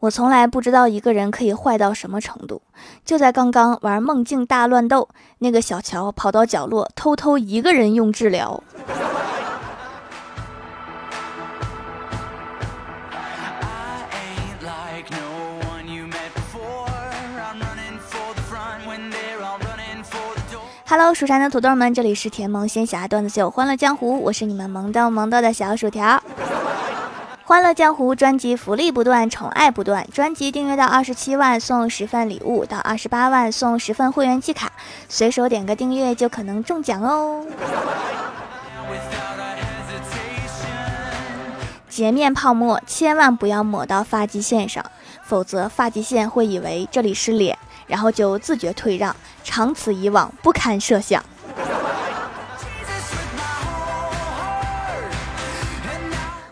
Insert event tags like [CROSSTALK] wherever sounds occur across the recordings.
我从来不知道一个人可以坏到什么程度。就在刚刚玩梦境大乱斗，那个小乔跑到角落，偷偷一个人用治疗。Hello，蜀山的土豆们，这里是甜萌仙侠段子秀《欢乐江湖》，我是你们萌逗萌逗的小薯条。欢乐江湖专辑福利不断，宠爱不断。专辑订阅到二十七万送十份礼物，到二十八万送十份会员季卡，随手点个订阅就可能中奖哦。洁面泡沫千万不要抹到发际线上，否则发际线会以为这里是脸，然后就自觉退让，长此以往不堪设想。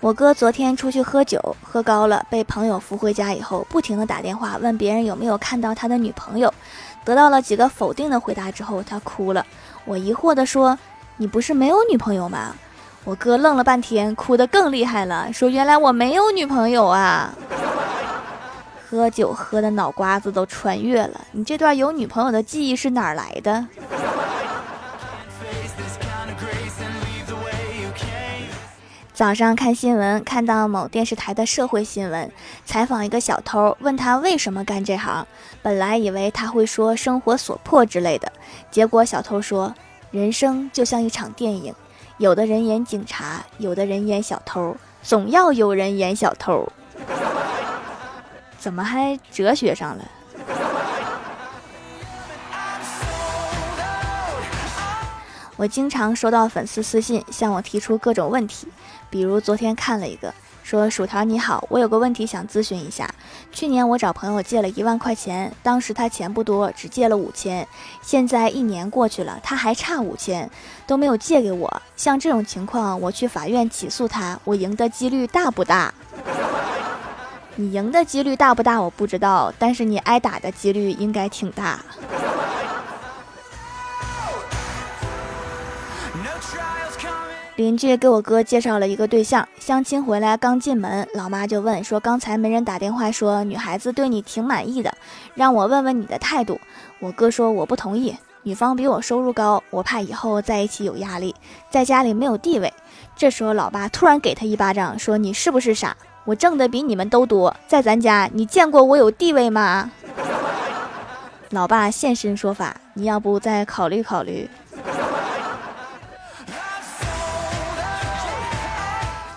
我哥昨天出去喝酒，喝高了，被朋友扶回家以后，不停的打电话问别人有没有看到他的女朋友，得到了几个否定的回答之后，他哭了。我疑惑的说：“你不是没有女朋友吗？”我哥愣了半天，哭得更厉害了，说：“原来我没有女朋友啊！”喝酒喝的脑瓜子都穿越了，你这段有女朋友的记忆是哪儿来的？早上看新闻，看到某电视台的社会新闻，采访一个小偷，问他为什么干这行。本来以为他会说生活所迫之类的，结果小偷说：“人生就像一场电影，有的人演警察，有的人演小偷，总要有人演小偷。[LAUGHS] ”怎么还哲学上了？我经常收到粉丝私信，向我提出各种问题。比如昨天看了一个，说薯条你好，我有个问题想咨询一下。去年我找朋友借了一万块钱，当时他钱不多，只借了五千。现在一年过去了，他还差五千，都没有借给我。像这种情况，我去法院起诉他，我赢的几率大不大？你赢的几率大不大？我不知道，但是你挨打的几率应该挺大。邻居给我哥介绍了一个对象，相亲回来刚进门，老妈就问说：“刚才没人打电话说女孩子对你挺满意的，让我问问你的态度。”我哥说：“我不同意，女方比我收入高，我怕以后在一起有压力，在家里没有地位。”这时候，老爸突然给他一巴掌，说：“你是不是傻？我挣的比你们都多，在咱家你见过我有地位吗？”老爸现身说法：“你要不再考虑考虑？”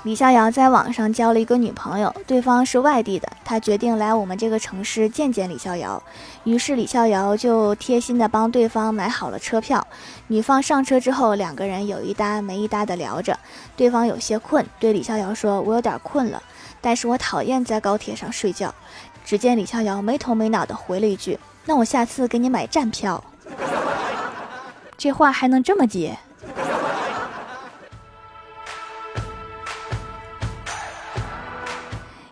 李逍遥在网上交了一个女朋友，对方是外地的，他决定来我们这个城市见见李逍遥。于是李逍遥就贴心的帮对方买好了车票。女方上车之后，两个人有一搭没一搭的聊着。对方有些困，对李逍遥说：“我有点困了，但是我讨厌在高铁上睡觉。”只见李逍遥没头没脑的回了一句：“那我下次给你买站票。” [LAUGHS] 这话还能这么接？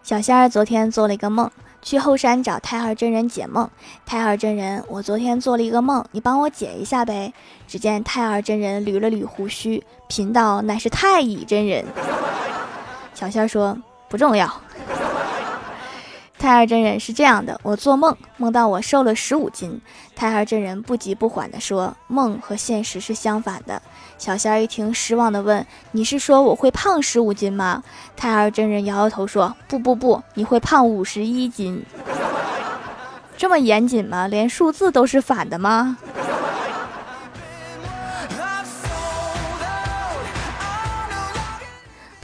小仙儿昨天做了一个梦，去后山找太二真人解梦。太二真人，我昨天做了一个梦，你帮我解一下呗。只见太二真人捋了捋胡须，贫道乃是太乙真人。小仙儿说不重要。太二真人是这样的：我做梦梦到我瘦了十五斤。太二真人不急不缓地说：梦和现实是相反的。小仙儿一听，失望地问：“你是说我会胖十五斤吗？”太二真人摇摇头说：“不不不，你会胖五十一斤。[LAUGHS] 这么严谨吗？连数字都是反的吗？”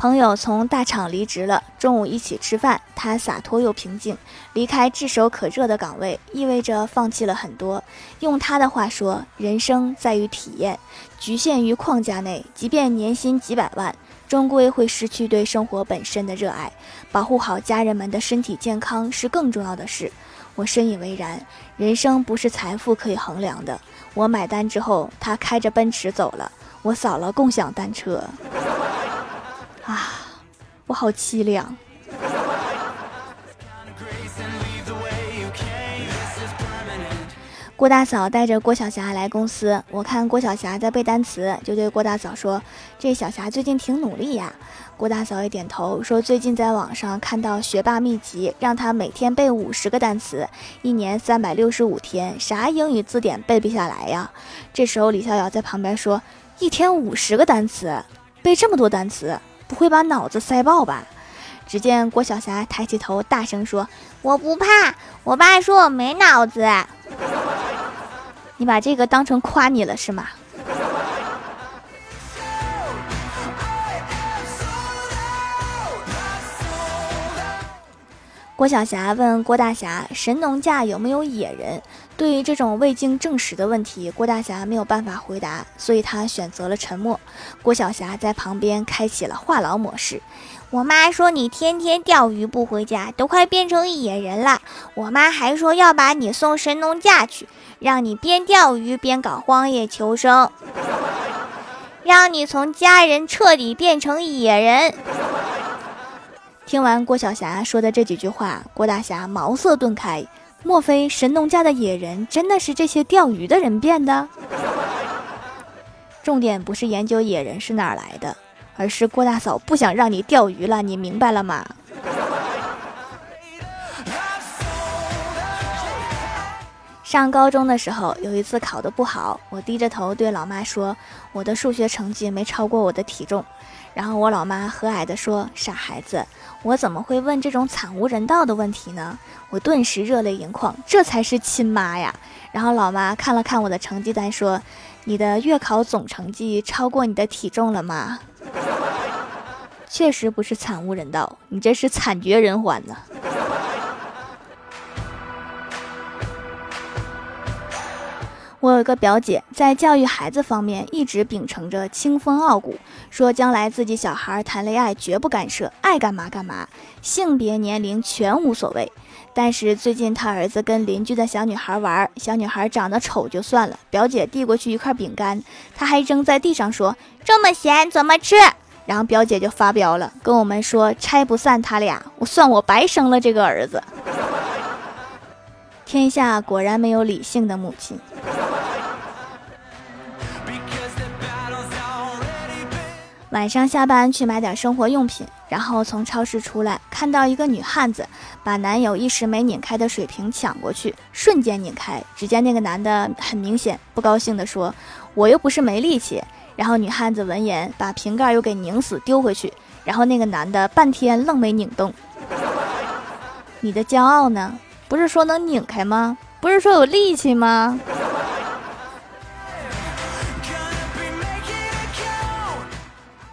朋友从大厂离职了，中午一起吃饭，他洒脱又平静。离开炙手可热的岗位，意味着放弃了很多。用他的话说：“人生在于体验，局限于框架内，即便年薪几百万，终归会失去对生活本身的热爱。保护好家人们的身体健康是更重要的事。”我深以为然。人生不是财富可以衡量的。我买单之后，他开着奔驰走了，我扫了共享单车。啊，我好凄凉。郭大嫂带着郭晓霞来公司，我看郭晓霞在背单词，就对郭大嫂说：“这小霞最近挺努力呀。”郭大嫂也点头说：“最近在网上看到学霸秘籍，让她每天背五十个单词，一年三百六十五天，啥英语字典背不下来呀？”这时候李逍遥在旁边说：“一天五十个单词，背这么多单词，不会把脑子塞爆吧？”只见郭晓霞抬起头，大声说：“我不怕，我爸说我没脑子。[LAUGHS] ”你把这个当成夸你了是吗？郭晓霞问郭大侠：“神农架有没有野人？”对于这种未经证实的问题，郭大侠没有办法回答，所以他选择了沉默。郭晓霞在旁边开启了话痨模式。我妈说你天天钓鱼不回家，都快变成野人了。我妈还说要把你送神农架去，让你边钓鱼边搞荒野求生，让你从家人彻底变成野人。听完郭晓霞说的这几句话，郭大侠茅塞顿开。莫非神农架的野人真的是这些钓鱼的人变的？重点不是研究野人是哪儿来的，而是郭大嫂不想让你钓鱼了，你明白了吗？上高中的时候，有一次考得不好，我低着头对老妈说：“我的数学成绩没超过我的体重。”然后我老妈和蔼地说：“傻孩子，我怎么会问这种惨无人道的问题呢？”我顿时热泪盈眶，这才是亲妈呀！然后老妈看了看我的成绩单，说：“你的月考总成绩超过你的体重了吗？”确实不是惨无人道，你这是惨绝人寰呢。我有一个表姐，在教育孩子方面一直秉承着清风傲骨，说将来自己小孩谈恋爱绝不干涉，爱干嘛干嘛，性别年龄全无所谓。但是最近他儿子跟邻居的小女孩玩，小女孩长得丑就算了，表姐递过去一块饼干，他还扔在地上说这么咸怎么吃？然后表姐就发飙了，跟我们说拆不散他俩，我算我白生了这个儿子。天下果然没有理性的母亲。晚上下班去买点生活用品，然后从超市出来，看到一个女汉子把男友一时没拧开的水瓶抢过去，瞬间拧开。只见那个男的很明显不高兴地说：“我又不是没力气。”然后女汉子闻言把瓶盖又给拧死丢回去，然后那个男的半天愣没拧动。你的骄傲呢？不是说能拧开吗？不是说有力气吗？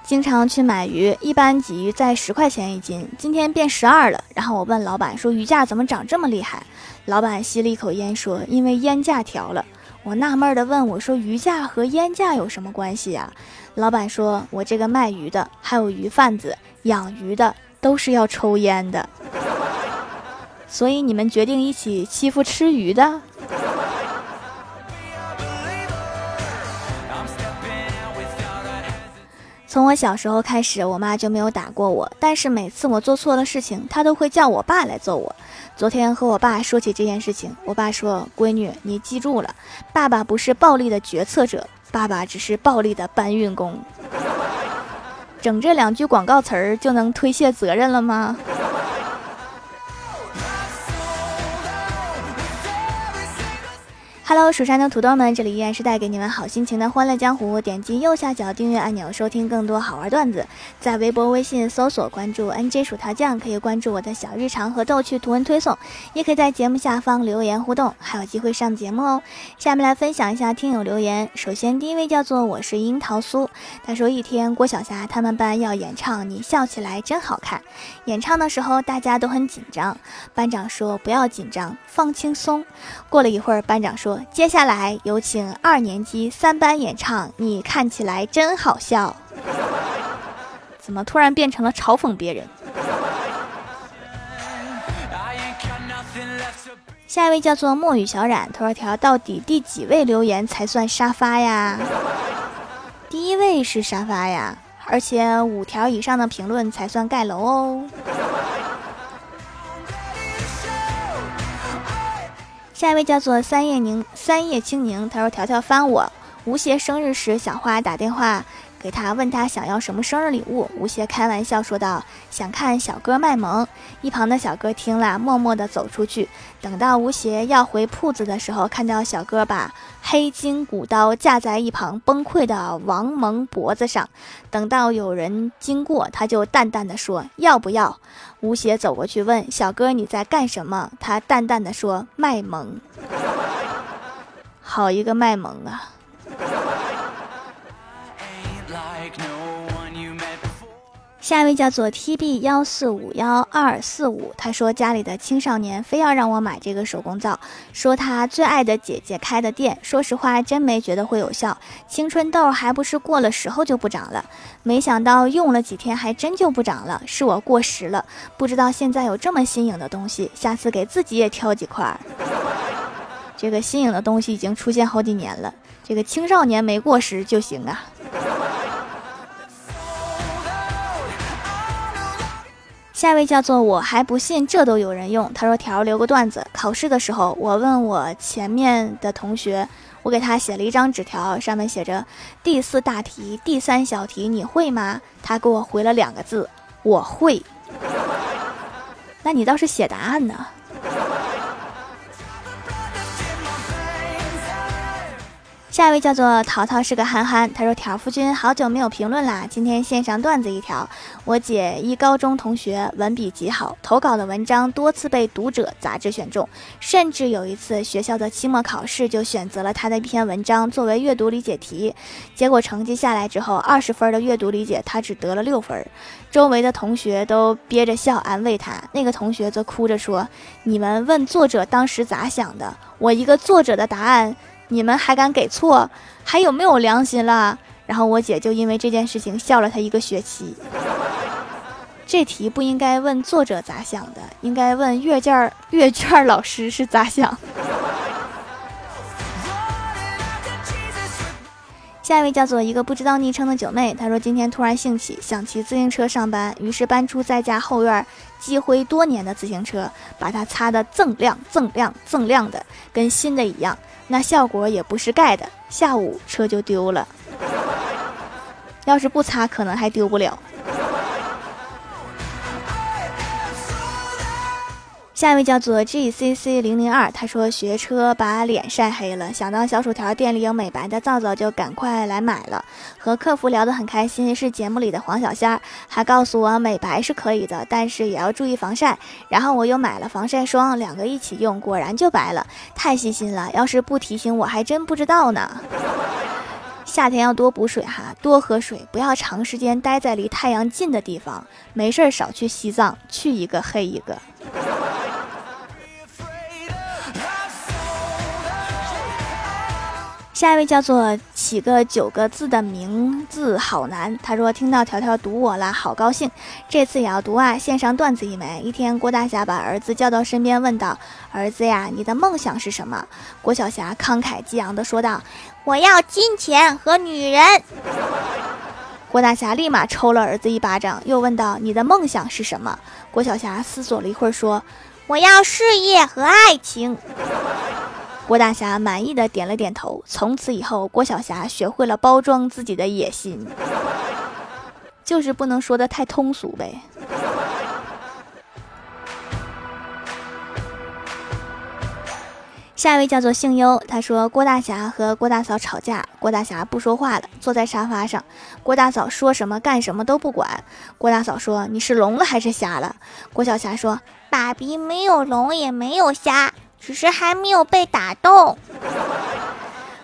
经常去买鱼，一般鲫鱼在十块钱一斤，今天变十二了。然后我问老板说：“鱼价怎么涨这么厉害？”老板吸了一口烟说：“因为烟价调了。”我纳闷的问我说：“鱼价和烟价有什么关系呀？”老板说：“我这个卖鱼的，还有鱼贩子养鱼的，都是要抽烟的，所以你们决定一起欺负吃鱼的。”从我小时候开始，我妈就没有打过我，但是每次我做错了事情，她都会叫我爸来揍我。昨天和我爸说起这件事情，我爸说：“闺女，你记住了，爸爸不是暴力的决策者，爸爸只是暴力的搬运工。”整这两句广告词儿就能推卸责任了吗？Hello，蜀山的土豆们，这里依然是带给你们好心情的欢乐江湖。点击右下角订阅按钮，收听更多好玩段子。在微博、微信搜索关注 NJ 薯条酱，可以关注我的小日常和逗趣图文推送，也可以在节目下方留言互动，还有机会上节目哦。下面来分享一下听友留言。首先，第一位叫做我是樱桃酥，他说一天郭晓霞他们班要演唱《你笑起来真好看》，演唱的时候大家都很紧张，班长说不要紧张，放轻松。过了一会儿，班长说。接下来有请二年级三班演唱，你看起来真好笑。[LAUGHS] 怎么突然变成了嘲讽别人？下一位叫做墨雨小冉，头条到底第几位留言才算沙发呀？第一位是沙发呀，而且五条以上的评论才算盖楼哦。下一位叫做三叶宁三叶青柠，他说：“条条翻我，吴邪生日时，小花打电话。”给他问他想要什么生日礼物，吴邪开玩笑说道：“想看小哥卖萌。”一旁的小哥听了，默默地走出去。等到吴邪要回铺子的时候，看到小哥把黑金古刀架在一旁崩溃的王蒙脖子上。等到有人经过，他就淡淡的说：“要不要？”吴邪走过去问小哥：“你在干什么？”他淡淡的说：“卖萌。”好一个卖萌啊！下一位叫做 T B 幺四五幺二四五，他说家里的青少年非要让我买这个手工皂，说他最爱的姐姐开的店。说实话，真没觉得会有效，青春痘还不是过了时候就不长了。没想到用了几天还真就不长了，是我过时了。不知道现在有这么新颖的东西，下次给自己也挑几块。[LAUGHS] 这个新颖的东西已经出现好几年了，这个青少年没过时就行啊。下一位叫做我还不信这都有人用。他说：“条留个段子，考试的时候，我问我前面的同学，我给他写了一张纸条，上面写着第四大题、第三小题，你会吗？他给我回了两个字：我会。[LAUGHS] 那你倒是写答案呢？”下一位叫做淘淘是个憨憨，他说：“条夫君好久没有评论啦，今天献上段子一条。我姐一高中同学，文笔极好，投稿的文章多次被《读者》杂志选中，甚至有一次学校的期末考试就选择了他的一篇文章作为阅读理解题。结果成绩下来之后，二十分的阅读理解他只得了六分，周围的同学都憋着笑安慰他，那个同学则哭着说：‘你们问作者当时咋想的？我一个作者的答案。’”你们还敢给错，还有没有良心了？然后我姐就因为这件事情笑了他一个学期。这题不应该问作者咋想的，应该问阅卷阅卷老师是咋想。下一位叫做一个不知道昵称的九妹，她说今天突然兴起想骑自行车上班，于是搬出在家后院积灰多年的自行车，把它擦得锃亮锃亮锃亮的，跟新的一样。那效果也不是盖的，下午车就丢了。要是不擦，可能还丢不了。下一位叫做 GCC 零零二，他说学车把脸晒黑了，想到小薯条店里有美白的皂皂，就赶快来买了。和客服聊得很开心，是节目里的黄小仙儿，还告诉我美白是可以的，但是也要注意防晒。然后我又买了防晒霜，两个一起用，果然就白了，太细心了。要是不提醒我，还真不知道呢。[LAUGHS] 夏天要多补水哈，多喝水，不要长时间待在离太阳近的地方。没事儿少去西藏，去一个黑一个。下一位叫做起个九个字的名字好难。他说听到条条读我了，好高兴。这次也要读啊！献上段子一枚。一天，郭大侠把儿子叫到身边，问道：“儿子呀，你的梦想是什么？”郭小侠慷慨激昂地说道：“我要金钱和女人。”郭大侠立马抽了儿子一巴掌，又问道：“你的梦想是什么？”郭小侠思索了一会儿，说：“我要事业和爱情。”郭大侠满意的点了点头。从此以后，郭小侠学会了包装自己的野心，[LAUGHS] 就是不能说的太通俗呗。下一位叫做姓优，他说郭大侠和郭大嫂吵架，郭大侠不说话了，坐在沙发上。郭大嫂说什么干什么都不管。郭大嫂说：“你是聋了还是瞎了？”郭小侠说：“爸比没有聋也没有瞎。”只是还没有被打动。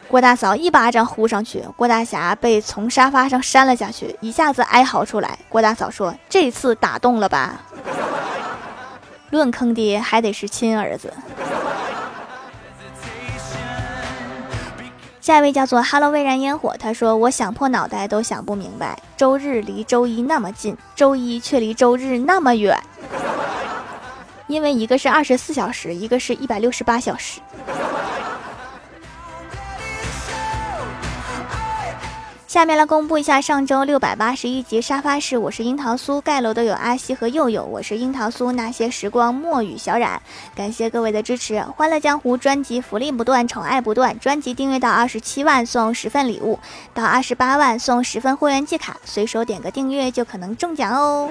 郭大嫂一巴掌呼上去，郭大侠被从沙发上扇了下去，一下子哀嚎出来。郭大嫂说：“这次打动了吧？论坑爹，还得是亲儿子。”下一位叫做 “Hello 蔚然烟火”，他说：“我想破脑袋都想不明白，周日离周一那么近，周一却离周日那么远。”因为一个是二十四小时，一个是一百六十八小时。下面来公布一下上周六百八十一集沙发是，我是樱桃酥盖楼的有阿西和佑佑，我是樱桃酥那些时光墨雨小冉，感谢各位的支持。欢乐江湖专辑福利不断，宠爱不断，专辑订阅到二十七万送十份礼物，到二十八万送十份会员季卡，随手点个订阅就可能中奖哦。